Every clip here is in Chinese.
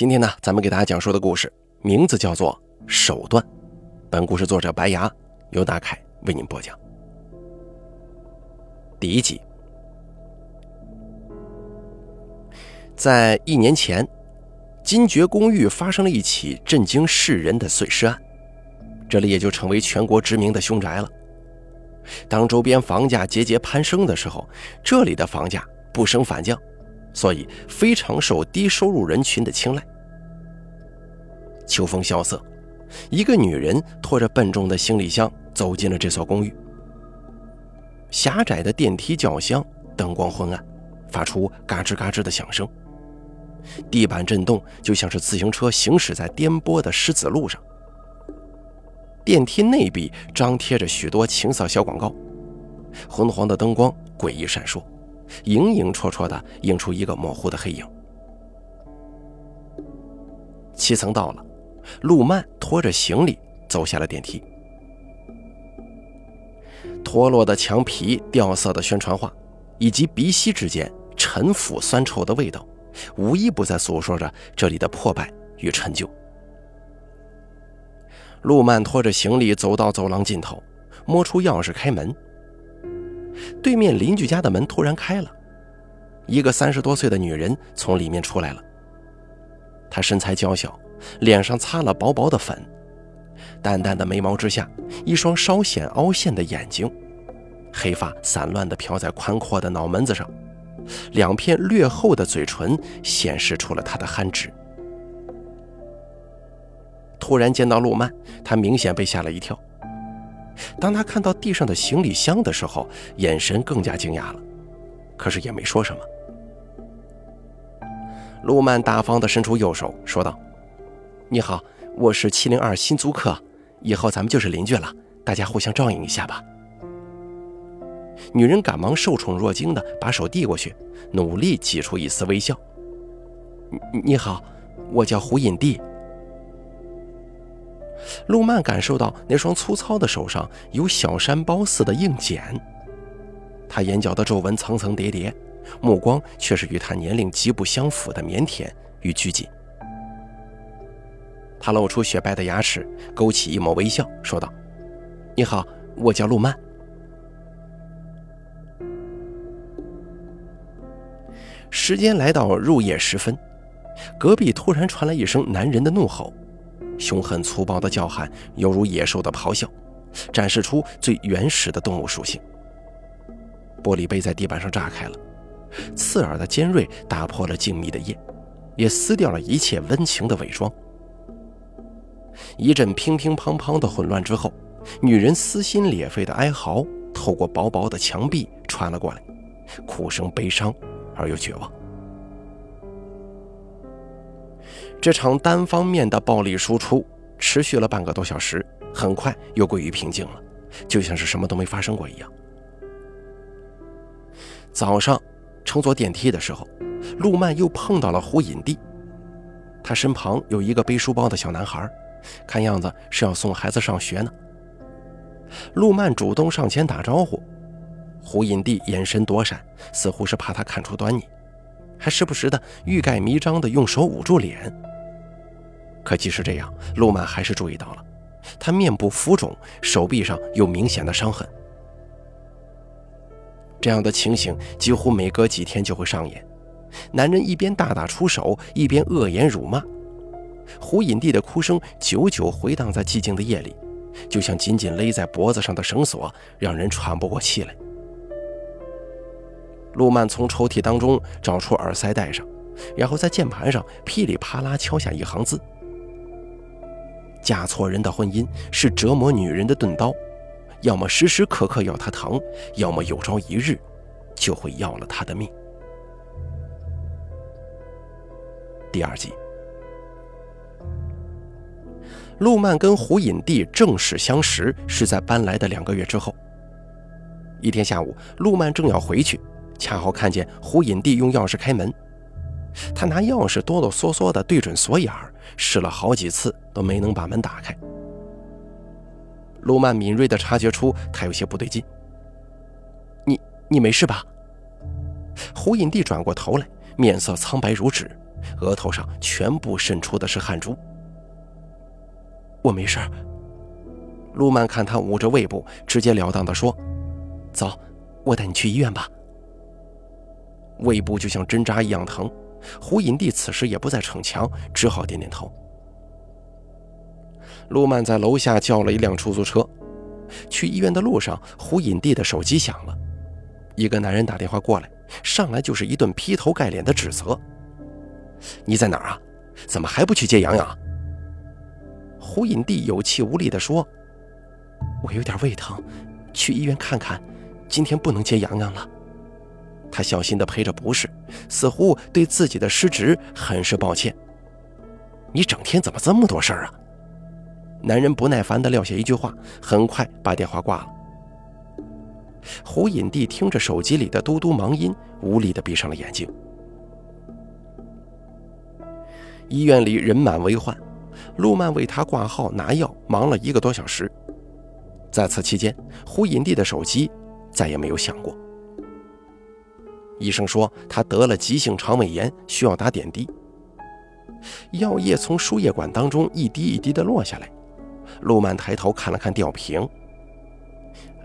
今天呢，咱们给大家讲述的故事名字叫做《手段》。本故事作者白牙由大凯为您播讲。第一集，在一年前，金爵公寓发生了一起震惊世人的碎尸案，这里也就成为全国知名的凶宅了。当周边房价节节攀升的时候，这里的房价不升反降。所以非常受低收入人群的青睐。秋风萧瑟，一个女人拖着笨重的行李箱走进了这所公寓。狭窄的电梯轿厢，灯光昏暗，发出嘎吱嘎吱的响声。地板震动，就像是自行车行驶在颠簸的石子路上。电梯内壁张贴着许多情色小广告，昏黄的灯光诡异闪烁。影影绰绰的映出一个模糊的黑影。七层到了，陆曼拖着行李走下了电梯。脱落的墙皮、掉色的宣传画，以及鼻息之间陈腐酸臭的味道，无一不在诉说着这里的破败与陈旧。陆曼拖着行李走到走廊尽头，摸出钥匙开门。对面邻居家的门突然开了，一个三十多岁的女人从里面出来了。她身材娇小，脸上擦了薄薄的粉，淡淡的眉毛之下，一双稍显凹陷的眼睛，黑发散乱地飘在宽阔的脑门子上，两片略厚的嘴唇显示出了他的憨直。突然见到陆曼，他明显被吓了一跳。当他看到地上的行李箱的时候，眼神更加惊讶了，可是也没说什么。陆曼大方地伸出右手，说道：“你好，我是七零二新租客，以后咱们就是邻居了，大家互相照应一下吧。”女人赶忙受宠若惊地把手递过去，努力挤出一丝微笑：“你好，我叫胡隐帝。”陆曼感受到那双粗糙的手上有小山包似的硬茧，她眼角的皱纹层层叠叠，目光却是与她年龄极不相符的腼腆与拘谨。他露出雪白的牙齿，勾起一抹微笑，说道：“你好，我叫陆曼。”时间来到入夜时分，隔壁突然传来一声男人的怒吼。凶狠粗暴的叫喊，犹如野兽的咆哮，展示出最原始的动物属性。玻璃杯在地板上炸开了，刺耳的尖锐打破了静谧的夜，也撕掉了一切温情的伪装。一阵乒乒乓乓的混乱之后，女人撕心裂肺的哀嚎透过薄薄的墙壁传了过来，哭声悲伤而又绝望。这场单方面的暴力输出持续了半个多小时，很快又归于平静了，就像是什么都没发生过一样。早上乘坐电梯的时候，陆曼又碰到了胡隐帝，他身旁有一个背书包的小男孩，看样子是要送孩子上学呢。陆曼主动上前打招呼，胡隐帝眼神躲闪，似乎是怕他看出端倪，还时不时的欲盖弥彰的用手捂住脸。可即使这样，陆曼还是注意到了，他面部浮肿，手臂上有明显的伤痕。这样的情形几乎每隔几天就会上演，男人一边大打出手，一边恶言辱骂。胡隐帝的哭声久久回荡在寂静的夜里，就像紧紧勒在脖子上的绳索，让人喘不过气来。陆曼从抽屉当中找出耳塞戴上，然后在键盘上噼里啪啦敲下一行字。嫁错人的婚姻是折磨女人的钝刀，要么时时刻刻要她疼，要么有朝一日就会要了她的命。第二集，陆曼跟胡隐帝正式相识是在搬来的两个月之后。一天下午，陆曼正要回去，恰好看见胡隐帝用钥匙开门。他拿钥匙哆哆嗦嗦地对准锁眼儿，试了好几次都没能把门打开。陆曼敏锐地察觉出他有些不对劲。“你你没事吧？”胡隐帝转过头来，面色苍白如纸，额头上全部渗出的是汗珠。我没事儿。陆曼看他捂着胃部，直截了当地说：“走，我带你去医院吧。”胃部就像针扎一样疼，胡隐帝此时也不再逞强，只好点点头。陆曼在楼下叫了一辆出租车，去医院的路上，胡隐帝的手机响了，一个男人打电话过来，上来就是一顿劈头盖脸的指责：“你在哪儿啊？怎么还不去接洋洋？”胡隐帝有气无力地说：“我有点胃疼，去医院看看，今天不能接洋洋了。”他小心地陪着不是，似乎对自己的失职很是抱歉。你整天怎么这么多事儿啊？男人不耐烦地撂下一句话，很快把电话挂了。胡隐帝听着手机里的嘟嘟忙音，无力地闭上了眼睛。医院里人满为患，陆曼为他挂号拿药，忙了一个多小时。在此期间，胡隐帝的手机再也没有响过。医生说他得了急性肠胃炎，需要打点滴。药液从输液管当中一滴一滴地落下来。陆曼抬头看了看吊瓶，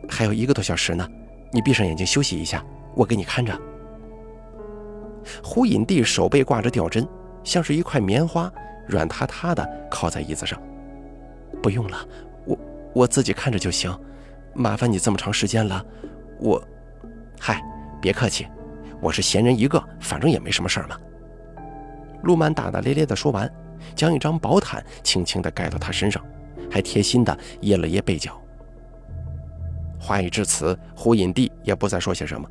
还有一个多小时呢，你闭上眼睛休息一下，我给你看着。胡隐帝手背挂着吊针，像是一块棉花，软塌塌的靠在椅子上。不用了，我我自己看着就行，麻烦你这么长时间了，我，嗨，别客气。我是闲人一个，反正也没什么事儿嘛。陆曼大大咧咧地说完，将一张薄毯轻轻地盖到他身上，还贴心地掖了掖被角。话已至此，胡隐帝也不再说些什么，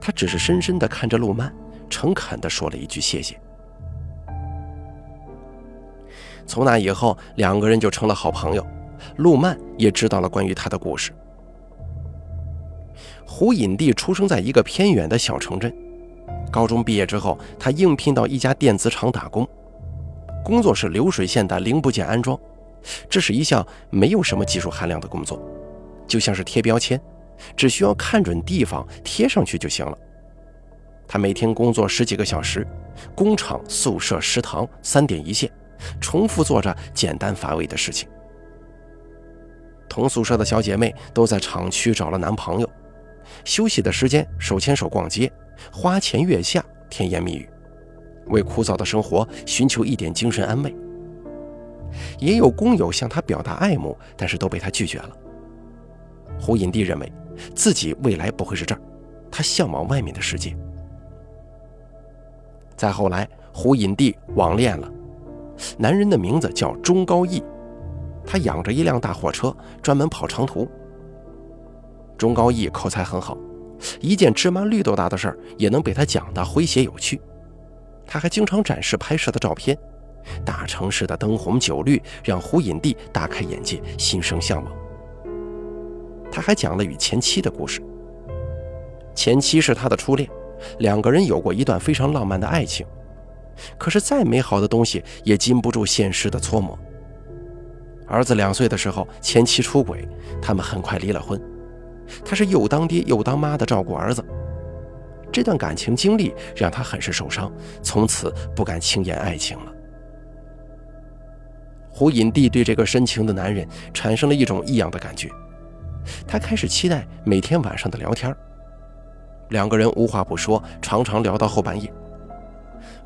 他只是深深地看着陆曼，诚恳地说了一句谢谢。从那以后，两个人就成了好朋友，陆曼也知道了关于他的故事。胡隐帝出生在一个偏远的小城镇。高中毕业之后，他应聘到一家电子厂打工，工作是流水线的零部件安装。这是一项没有什么技术含量的工作，就像是贴标签，只需要看准地方贴上去就行了。他每天工作十几个小时，工厂、宿舍、食堂三点一线，重复做着简单乏味的事情。同宿舍的小姐妹都在厂区找了男朋友。休息的时间，手牵手逛街，花前月下，甜言蜜语，为枯燥的生活寻求一点精神安慰。也有工友向他表达爱慕，但是都被他拒绝了。胡影帝认为自己未来不会是这儿，他向往外面的世界。再后来，胡影帝网恋了，男人的名字叫钟高义，他养着一辆大货车，专门跑长途。钟高义口才很好，一件芝麻绿豆大的事儿也能被他讲得诙谐有趣。他还经常展示拍摄的照片，大城市的灯红酒绿让胡隐帝大开眼界，心生向往。他还讲了与前妻的故事。前妻是他的初恋，两个人有过一段非常浪漫的爱情。可是再美好的东西也禁不住现实的搓磨。儿子两岁的时候，前妻出轨，他们很快离了婚。他是又当爹又当妈的照顾儿子，这段感情经历让他很是受伤，从此不敢轻言爱情了。胡影帝对这个深情的男人产生了一种异样的感觉，他开始期待每天晚上的聊天。两个人无话不说，常常聊到后半夜。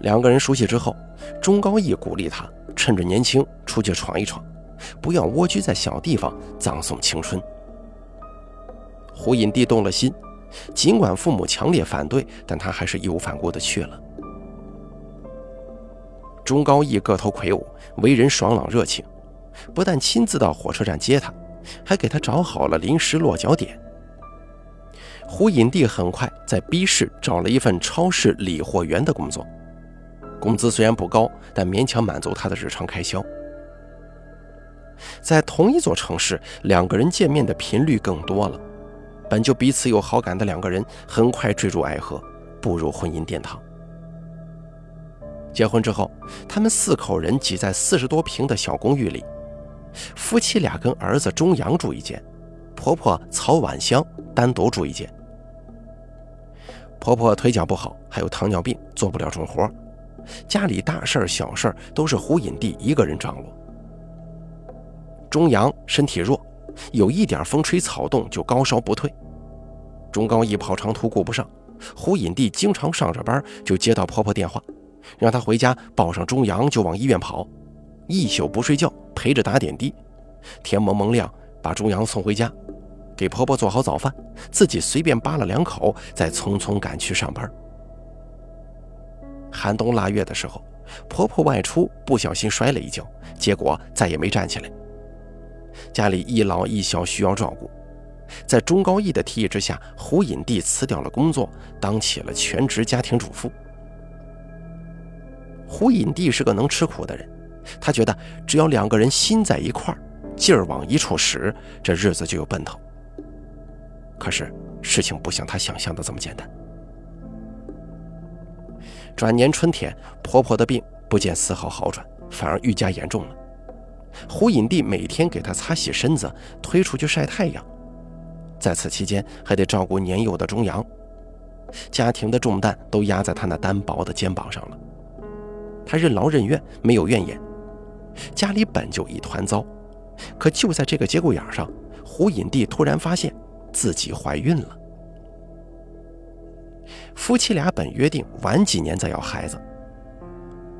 两个人熟悉之后，钟高义鼓励他趁着年轻出去闯一闯，不要蜗居在小地方葬送青春。胡隐帝动了心，尽管父母强烈反对，但他还是义无反顾的去了。钟高义个头魁梧，为人爽朗热情，不但亲自到火车站接他，还给他找好了临时落脚点。胡隐帝很快在 B 市找了一份超市理货员的工作，工资虽然不高，但勉强满足他的日常开销。在同一座城市，两个人见面的频率更多了。本就彼此有好感的两个人，很快坠入爱河，步入婚姻殿堂。结婚之后，他们四口人挤在四十多平的小公寓里，夫妻俩跟儿子钟阳住一间，婆婆曹婉香单独住一间。婆婆腿脚不好，还有糖尿病，做不了重活，家里大事儿、小事儿都是胡隐帝一个人掌握。钟阳身体弱，有一点风吹草动就高烧不退。钟高一跑长途顾不上，胡隐帝经常上着班就接到婆婆电话，让她回家抱上钟阳就往医院跑，一宿不睡觉陪着打点滴，天蒙蒙亮把钟阳送回家，给婆婆做好早饭，自己随便扒了两口，再匆匆赶去上班。寒冬腊月的时候，婆婆外出不小心摔了一跤，结果再也没站起来。家里一老一小需要照顾，在钟高义的提议之下，胡隐帝辞掉了工作，当起了全职家庭主妇。胡隐帝是个能吃苦的人，他觉得只要两个人心在一块儿，劲儿往一处使，这日子就有奔头。可是事情不像他想象的这么简单。转年春天，婆婆的病不见丝毫好转，反而愈加严重了。胡隐帝每天给她擦洗身子，推出去晒太阳，在此期间还得照顾年幼的钟阳，家庭的重担都压在她那单薄的肩膀上了。她任劳任怨，没有怨言。家里本就一团糟，可就在这个节骨眼上，胡隐帝突然发现自己怀孕了。夫妻俩本约定晚几年再要孩子。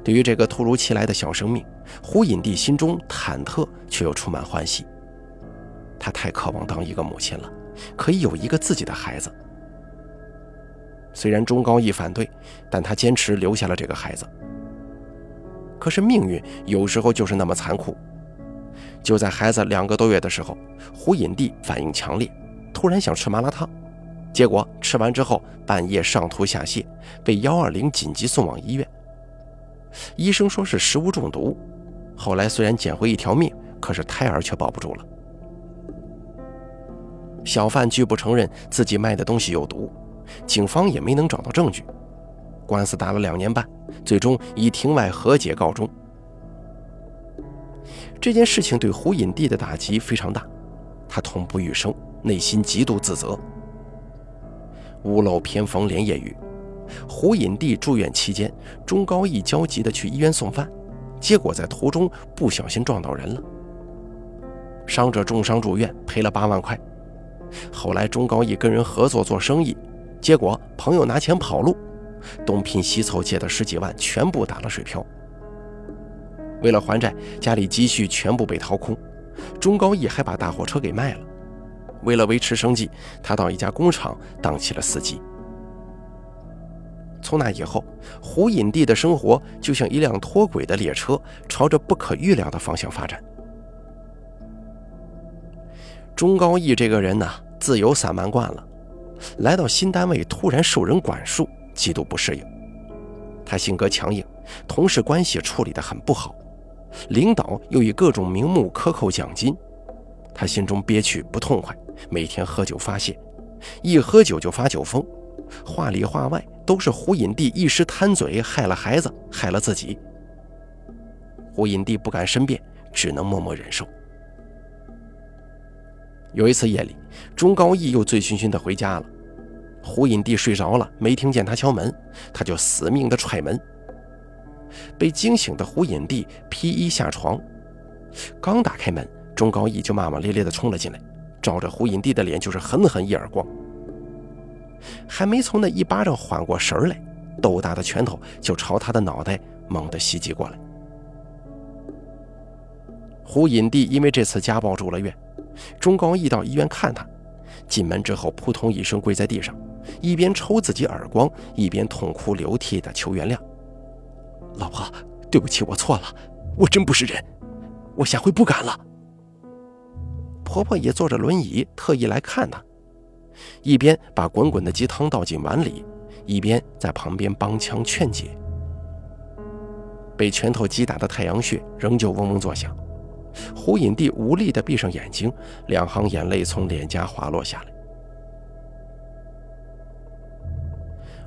对于这个突如其来的小生命，胡隐帝心中忐忑却又充满欢喜。他太渴望当一个母亲了，可以有一个自己的孩子。虽然钟高义反对，但他坚持留下了这个孩子。可是命运有时候就是那么残酷。就在孩子两个多月的时候，胡隐帝反应强烈，突然想吃麻辣烫，结果吃完之后半夜上吐下泻，被幺二零紧急送往医院。医生说是食物中毒，后来虽然捡回一条命，可是胎儿却保不住了。小贩拒不承认自己卖的东西有毒，警方也没能找到证据，官司打了两年半，最终以庭外和解告终。这件事情对胡隐帝的打击非常大，他痛不欲生，内心极度自责。屋漏偏逢连夜雨。胡隐帝住院期间，钟高义焦急地去医院送饭，结果在途中不小心撞到人了。伤者重伤住院，赔了八万块。后来钟高义跟人合作做生意，结果朋友拿钱跑路，东拼西凑借的十几万全部打了水漂。为了还债，家里积蓄全部被掏空，钟高义还把大货车给卖了。为了维持生计，他到一家工厂当起了司机。从那以后，胡隐帝的生活就像一辆脱轨的列车，朝着不可预料的方向发展。钟高义这个人呢，自由散漫惯了，来到新单位突然受人管束，极度不适应。他性格强硬，同事关系处理得很不好，领导又以各种名目克扣奖金，他心中憋屈不痛快，每天喝酒发泄，一喝酒就发酒疯。话里话外都是胡隐帝一时贪嘴，害了孩子，害了自己。胡隐帝不敢申辩，只能默默忍受。有一次夜里，钟高义又醉醺醺的回家了。胡隐帝睡着了，没听见他敲门，他就死命的踹门。被惊醒的胡隐帝披衣下床，刚打开门，钟高义就骂骂咧咧的冲了进来，照着胡隐帝的脸就是狠狠一耳光。还没从那一巴掌缓过神来，豆大的拳头就朝他的脑袋猛地袭击过来。胡隐帝因为这次家暴住了院，钟高义到医院看他，进门之后扑通一声跪在地上，一边抽自己耳光，一边痛哭流涕的求原谅：“老婆，对不起，我错了，我真不是人，我下回不敢了。”婆婆也坐着轮椅，特意来看他。一边把滚滚的鸡汤倒进碗里，一边在旁边帮腔劝解。被拳头击打的太阳穴仍旧嗡嗡作响，胡隐帝无力地闭上眼睛，两行眼泪从脸颊滑落下来。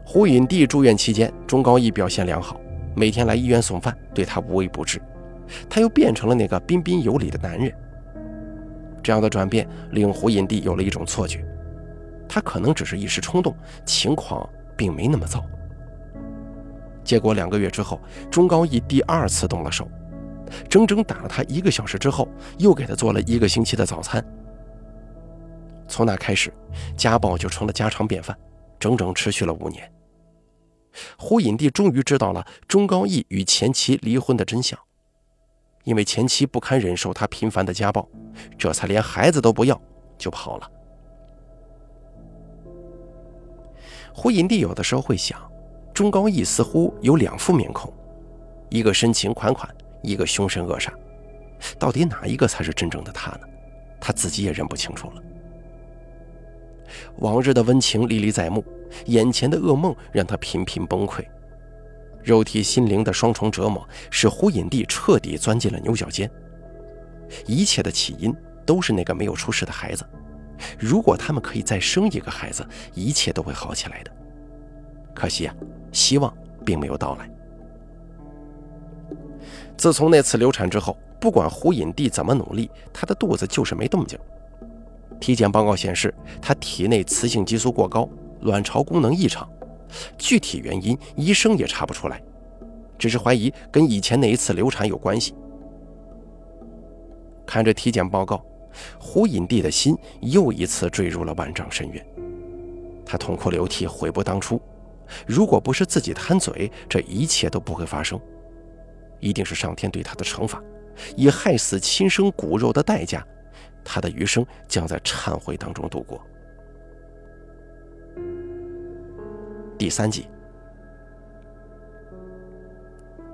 胡隐帝住院期间，钟高义表现良好，每天来医院送饭，对他无微不至。他又变成了那个彬彬有礼的男人。这样的转变令胡隐帝有了一种错觉。他可能只是一时冲动，情况并没那么糟。结果两个月之后，钟高义第二次动了手，整整打了他一个小时之后，又给他做了一个星期的早餐。从那开始，家暴就成了家常便饭，整整持续了五年。胡隐帝终于知道了钟高义与前妻离婚的真相，因为前妻不堪忍受他频繁的家暴，这才连孩子都不要就跑了。胡隐帝有的时候会想，钟高义似乎有两副面孔，一个深情款款，一个凶神恶煞，到底哪一个才是真正的他呢？他自己也认不清楚了。往日的温情历历在目，眼前的噩梦让他频频崩溃，肉体心灵的双重折磨使胡隐帝彻底钻进了牛角尖。一切的起因都是那个没有出世的孩子，如果他们可以再生一个孩子，一切都会好起来的。可惜啊，希望并没有到来。自从那次流产之后，不管胡隐帝怎么努力，她的肚子就是没动静。体检报告显示，她体内雌性激素过高，卵巢功能异常。具体原因，医生也查不出来，只是怀疑跟以前那一次流产有关系。看着体检报告，胡隐帝的心又一次坠入了万丈深渊。他痛哭流涕，悔不当初。如果不是自己贪嘴，这一切都不会发生。一定是上天对他的惩罚，以害死亲生骨肉的代价。他的余生将在忏悔当中度过。第三集，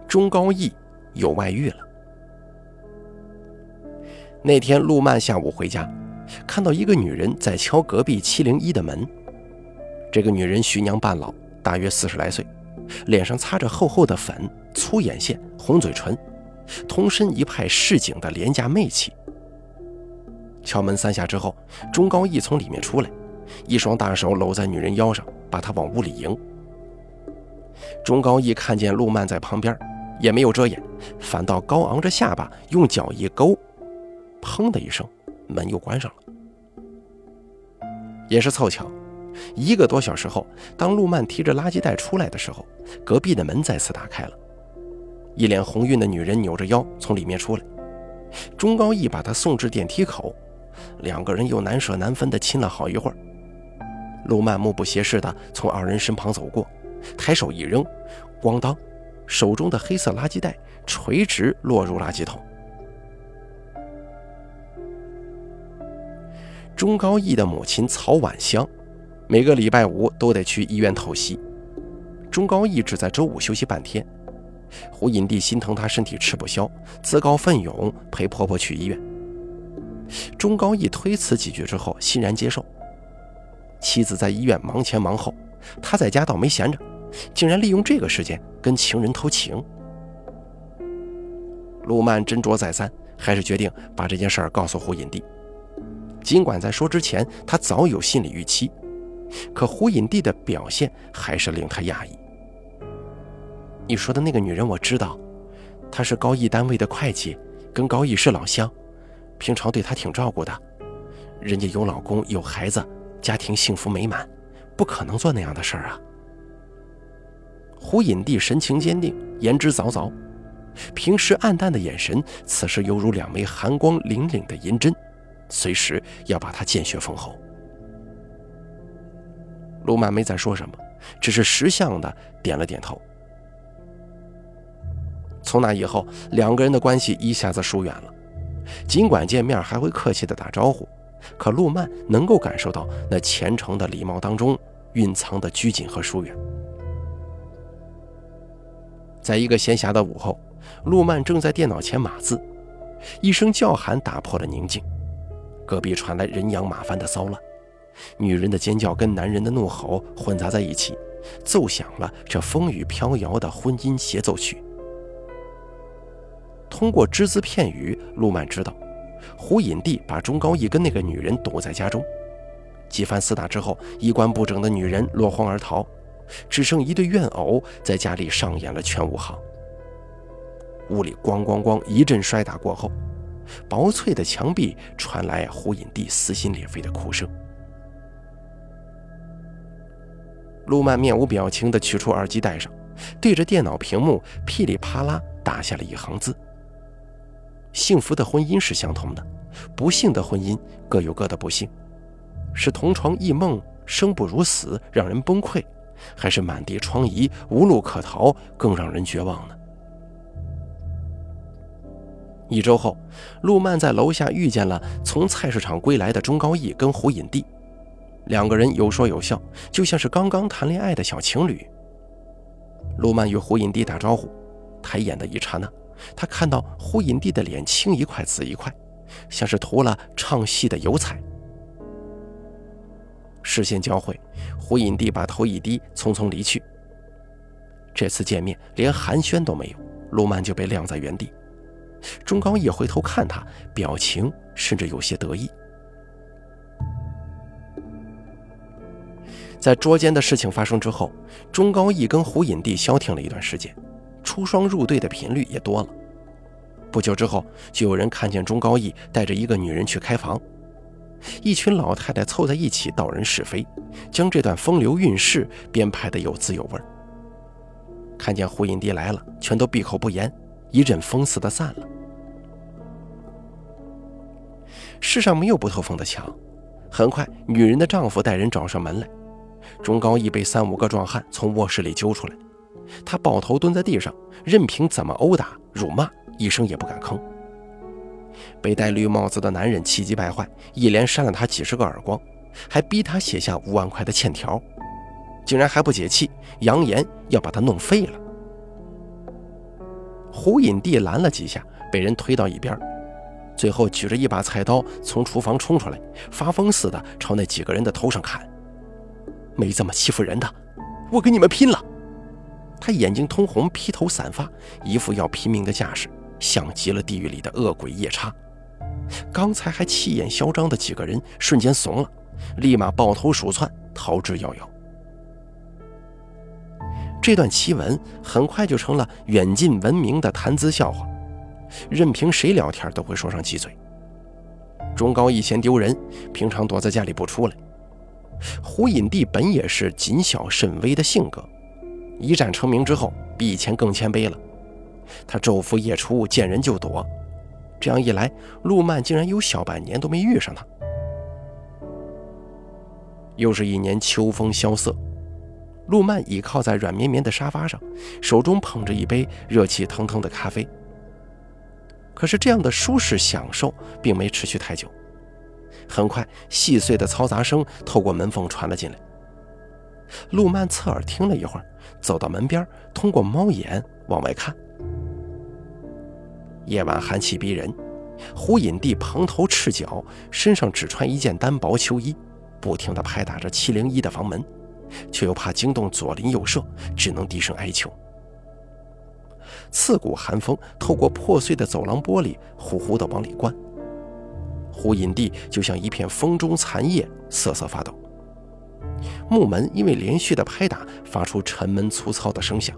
钟高义有外遇了。那天，陆曼下午回家，看到一个女人在敲隔壁七零一的门。这个女人徐娘半老，大约四十来岁，脸上擦着厚厚的粉，粗眼线，红嘴唇，通身一派市井的廉价媚气。敲门三下之后，钟高义从里面出来，一双大手搂在女人腰上，把她往屋里迎。钟高义看见陆曼在旁边，也没有遮掩，反倒高昂着下巴，用脚一勾，砰的一声，门又关上了。也是凑巧，一个多小时后，当陆曼提着垃圾袋出来的时候，隔壁的门再次打开了，一脸红晕的女人扭着腰从里面出来，钟高义把她送至电梯口。两个人又难舍难分地亲了好一会儿。陆曼目不斜视地从二人身旁走过，抬手一扔，咣当，手中的黑色垃圾袋垂直落入垃圾桶。钟高义的母亲曹婉香，每个礼拜五都得去医院透析。钟高义只在周五休息半天。胡隐帝心疼他身体吃不消，自告奋勇陪婆婆去医院。钟高义推辞几句之后，欣然接受。妻子在医院忙前忙后，他在家倒没闲着，竟然利用这个时间跟情人偷情。陆曼斟酌再三，还是决定把这件事儿告诉胡隐帝。尽管在说之前他早有心理预期，可胡隐帝的表现还是令他讶异。你说的那个女人我知道，她是高义单位的会计，跟高义是老乡。平常对她挺照顾的，人家有老公有孩子，家庭幸福美满，不可能做那样的事儿啊。胡隐帝神情坚定，言之凿凿，平时暗淡的眼神，此时犹如两枚寒光凛凛的银针，随时要把他见血封喉。陆曼没再说什么，只是识相的点了点头。从那以后，两个人的关系一下子疏远了。尽管见面还会客气的打招呼，可陆曼能够感受到那虔诚的礼貌当中蕴藏的拘谨和疏远。在一个闲暇的午后，陆曼正在电脑前码字，一声叫喊打破了宁静。隔壁传来人仰马翻的骚乱，女人的尖叫跟男人的怒吼混杂在一起，奏响了这风雨飘摇的婚姻协奏曲。通过只字片语，陆曼知道，胡隐帝把钟高义跟那个女人堵在家中，几番厮打之后，衣冠不整的女人落荒而逃，只剩一对怨偶在家里上演了全武行。屋里咣咣咣一阵摔打过后，薄脆的墙壁传来胡隐帝撕心裂肺的哭声。陆曼面无表情地取出耳机戴上，对着电脑屏幕噼里啪啦打下了一行字：“幸福的婚姻是相同的，不幸的婚姻各有各的不幸。是同床异梦，生不如死，让人崩溃，还是满地疮痍，无路可逃，更让人绝望呢？”一周后，陆曼在楼下遇见了从菜市场归来的钟高义跟胡隐帝，两个人有说有笑，就像是刚刚谈恋爱的小情侣。陆曼与胡隐帝打招呼，抬眼的一刹那，他看到胡隐帝的脸青一块紫一块，像是涂了唱戏的油彩。视线交汇，胡隐帝把头一低，匆匆离去。这次见面连寒暄都没有，陆曼就被晾在原地。钟高义回头看他，表情甚至有些得意。在捉奸的事情发生之后，钟高义跟胡隐帝消停了一段时间，出双入对的频率也多了。不久之后，就有人看见钟高义带着一个女人去开房，一群老太太凑在一起道人是非，将这段风流韵事编排的有滋有味。看见胡影帝来了，全都闭口不言。一阵风似的散了。世上没有不透风的墙，很快，女人的丈夫带人找上门来。钟高义被三五个壮汉从卧室里揪出来，他抱头蹲在地上，任凭怎么殴打、辱骂，一声也不敢吭。被戴绿帽子的男人气急败坏，一连扇了他几十个耳光，还逼他写下五万块的欠条，竟然还不解气，扬言要把他弄废了。胡隐帝拦了几下，被人推到一边，最后举着一把菜刀从厨房冲出来，发疯似的朝那几个人的头上砍。没这么欺负人的，我跟你们拼了！他眼睛通红，披头散发，一副要拼命的架势，像极了地狱里的恶鬼夜叉。刚才还气焰嚣张的几个人瞬间怂了，立马抱头鼠窜，逃之夭夭。这段奇闻很快就成了远近闻名的谈资笑话，任凭谁聊天都会说上几嘴。钟高义嫌丢人，平常躲在家里不出来。胡隐帝本也是谨小慎微的性格，一战成名之后，比以前更谦卑了。他昼伏夜出，见人就躲，这样一来，陆曼竟然有小半年都没遇上他。又是一年秋风萧瑟。陆曼倚靠在软绵绵的沙发上，手中捧着一杯热气腾腾的咖啡。可是这样的舒适享受并没持续太久，很快细碎的嘈杂声透过门缝传了进来。陆曼侧耳听了一会儿，走到门边，通过猫眼往外看。夜晚寒气逼人，胡隐帝蓬头赤脚，身上只穿一件单薄秋衣，不停地拍打着七零一的房门。却又怕惊动左邻右舍，只能低声哀求。刺骨寒风透过破碎的走廊玻璃，呼呼地往里灌。胡隐帝就像一片风中残叶，瑟瑟发抖。木门因为连续的拍打，发出沉闷粗糙的声响，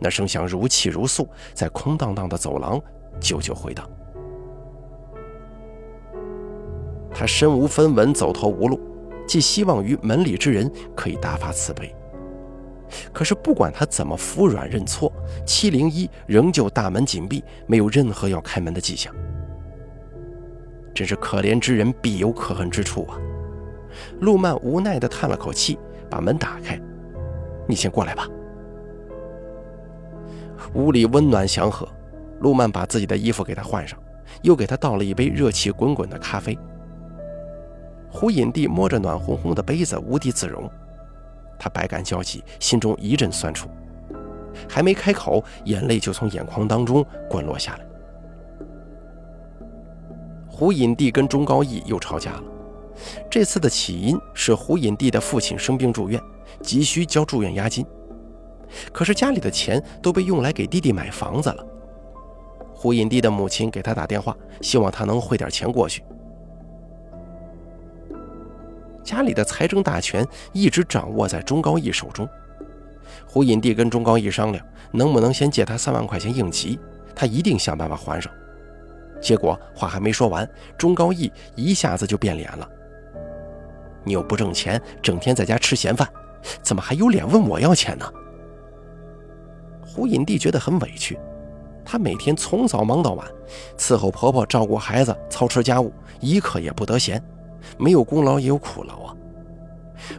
那声响如泣如诉，在空荡荡的走廊久久回荡。他身无分文，走投无路。寄希望于门里之人可以大发慈悲，可是不管他怎么服软认错，七零一仍旧大门紧闭，没有任何要开门的迹象。真是可怜之人必有可恨之处啊！陆曼无奈地叹了口气，把门打开：“你先过来吧。”屋里温暖祥和，陆曼把自己的衣服给他换上，又给他倒了一杯热气滚滚的咖啡。胡隐帝摸着暖烘烘的杯子，无地自容。他百感交集，心中一阵酸楚，还没开口，眼泪就从眼眶当中滚落下来。胡隐帝跟钟高义又吵架了，这次的起因是胡隐帝的父亲生病住院，急需交住院押金，可是家里的钱都被用来给弟弟买房子了。胡隐帝的母亲给他打电话，希望他能汇点钱过去。家里的财政大权一直掌握在钟高义手中。胡隐帝跟钟高义商量，能不能先借他三万块钱应急，他一定想办法还上。结果话还没说完，钟高义一下子就变脸了：“你又不挣钱，整天在家吃闲饭，怎么还有脸问我要钱呢？”胡隐帝觉得很委屈，她每天从早忙到晚，伺候婆婆、照顾孩子、操持家务，一刻也不得闲，没有功劳也有苦劳啊。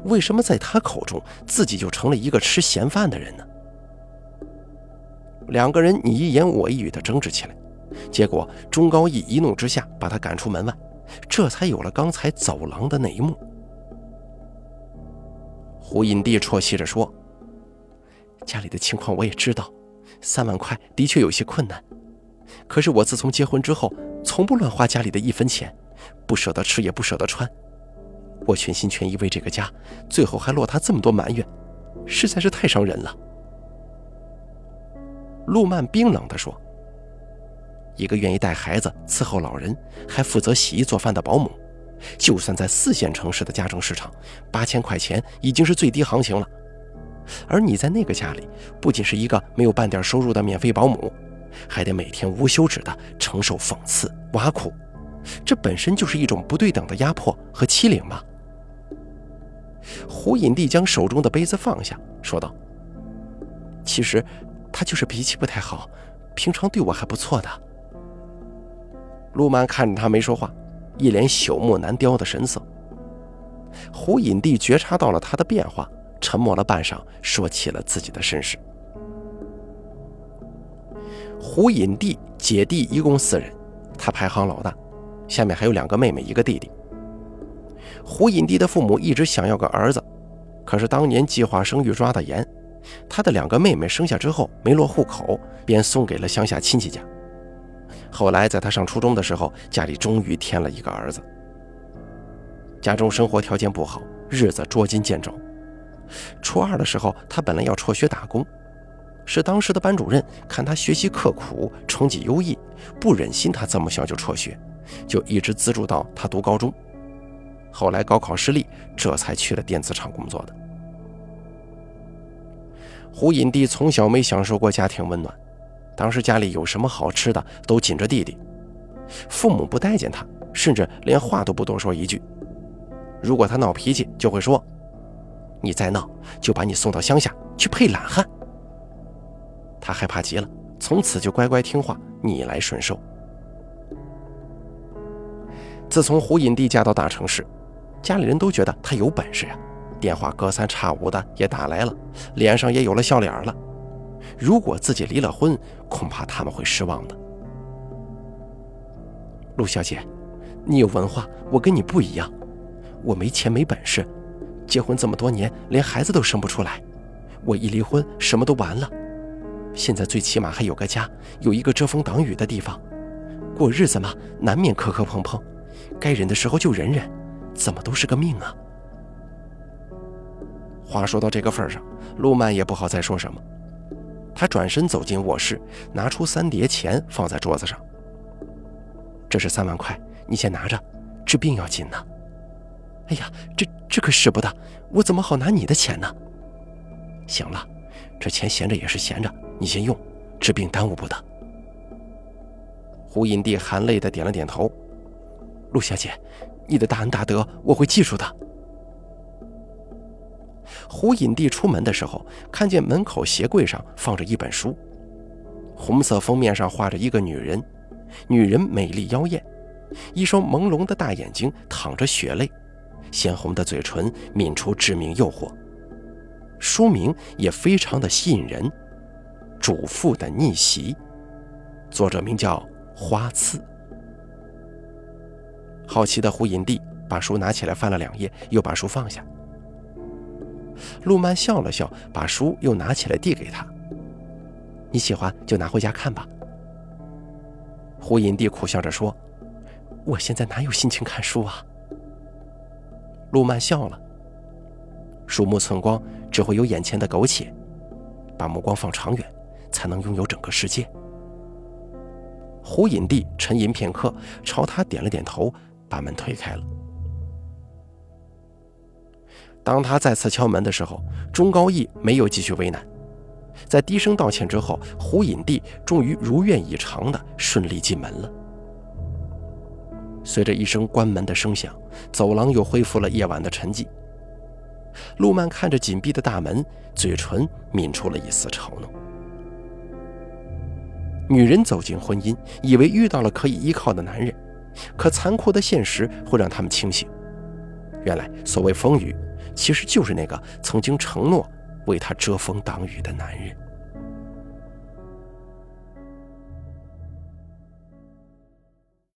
为什么在她口中，自己就成了一个吃闲饭的人呢？两个人你一言我一语的争执起来，结果钟高义一怒之下把他赶出门外，这才有了刚才走廊的那一幕。胡隐帝啜泣着说：“家里的情况我也知道，三万块的确有些困难。可是我自从结婚之后，从不乱花家里的一分钱，不舍得吃也不舍得穿。我全心全意为这个家，最后还落他这么多埋怨，实在是太伤人了。”陆曼冰冷地说：“一个愿意带孩子、伺候老人，还负责洗衣做饭的保姆。”就算在四线城市的家政市场，八千块钱已经是最低行情了。而你在那个家里，不仅是一个没有半点收入的免费保姆，还得每天无休止的承受讽刺、挖苦，这本身就是一种不对等的压迫和欺凌嘛。胡隐帝将手中的杯子放下，说道：“其实，他就是脾气不太好，平常对我还不错的。”陆曼看着他没说话。一脸朽木难雕的神色。胡隐帝觉察到了他的变化，沉默了半晌，说起了自己的身世。胡隐帝姐弟一共四人，他排行老大，下面还有两个妹妹，一个弟弟。胡隐帝的父母一直想要个儿子，可是当年计划生育抓得严，他的两个妹妹生下之后没落户口，便送给了乡下亲戚家。后来，在他上初中的时候，家里终于添了一个儿子。家中生活条件不好，日子捉襟见肘。初二的时候，他本来要辍学打工，是当时的班主任看他学习刻苦，成绩优异，不忍心他这么小就辍学，就一直资助到他读高中。后来高考失利，这才去了电子厂工作的。胡隐帝从小没享受过家庭温暖。当时家里有什么好吃的都紧着弟弟，父母不待见他，甚至连话都不多说一句。如果他闹脾气，就会说：“你再闹，就把你送到乡下去配懒汉。”他害怕极了，从此就乖乖听话，逆来顺受。自从胡影帝嫁到大城市，家里人都觉得他有本事呀，电话隔三差五的也打来了，脸上也有了笑脸了。如果自己离了婚，恐怕他们会失望的。陆小姐，你有文化，我跟你不一样。我没钱没本事，结婚这么多年，连孩子都生不出来。我一离婚，什么都完了。现在最起码还有个家，有一个遮风挡雨的地方。过日子嘛，难免磕磕碰碰，该忍的时候就忍忍，怎么都是个命啊。话说到这个份上，陆曼也不好再说什么。他转身走进卧室，拿出三叠钱放在桌子上。这是三万块，你先拿着，治病要紧呢。哎呀，这这可使不得，我怎么好拿你的钱呢？行了，这钱闲着也是闲着，你先用，治病耽误不得。胡影帝含泪的点了点头。陆小姐，你的大恩大德我会记住的。胡隐帝出门的时候，看见门口鞋柜上放着一本书，红色封面上画着一个女人，女人美丽妖艳，一双朦胧的大眼睛淌着血泪，鲜红的嘴唇抿出致命诱惑。书名也非常的吸引人，《主妇的逆袭》，作者名叫花刺。好奇的胡隐帝把书拿起来翻了两页，又把书放下。陆曼笑了笑，把书又拿起来递给他：“你喜欢就拿回家看吧。”胡隐帝苦笑着说：“我现在哪有心情看书啊？”陆曼笑了：“鼠目寸光，只会有眼前的苟且；把目光放长远，才能拥有整个世界。”胡隐帝沉吟片刻，朝他点了点头，把门推开了。当他再次敲门的时候，钟高义没有继续为难，在低声道歉之后，胡隐帝终于如愿以偿的顺利进门了。随着一声关门的声响，走廊又恢复了夜晚的沉寂。陆曼看着紧闭的大门，嘴唇抿出了一丝嘲弄。女人走进婚姻，以为遇到了可以依靠的男人，可残酷的现实会让他们清醒。原来，所谓风雨，其实就是那个曾经承诺为她遮风挡雨的男人。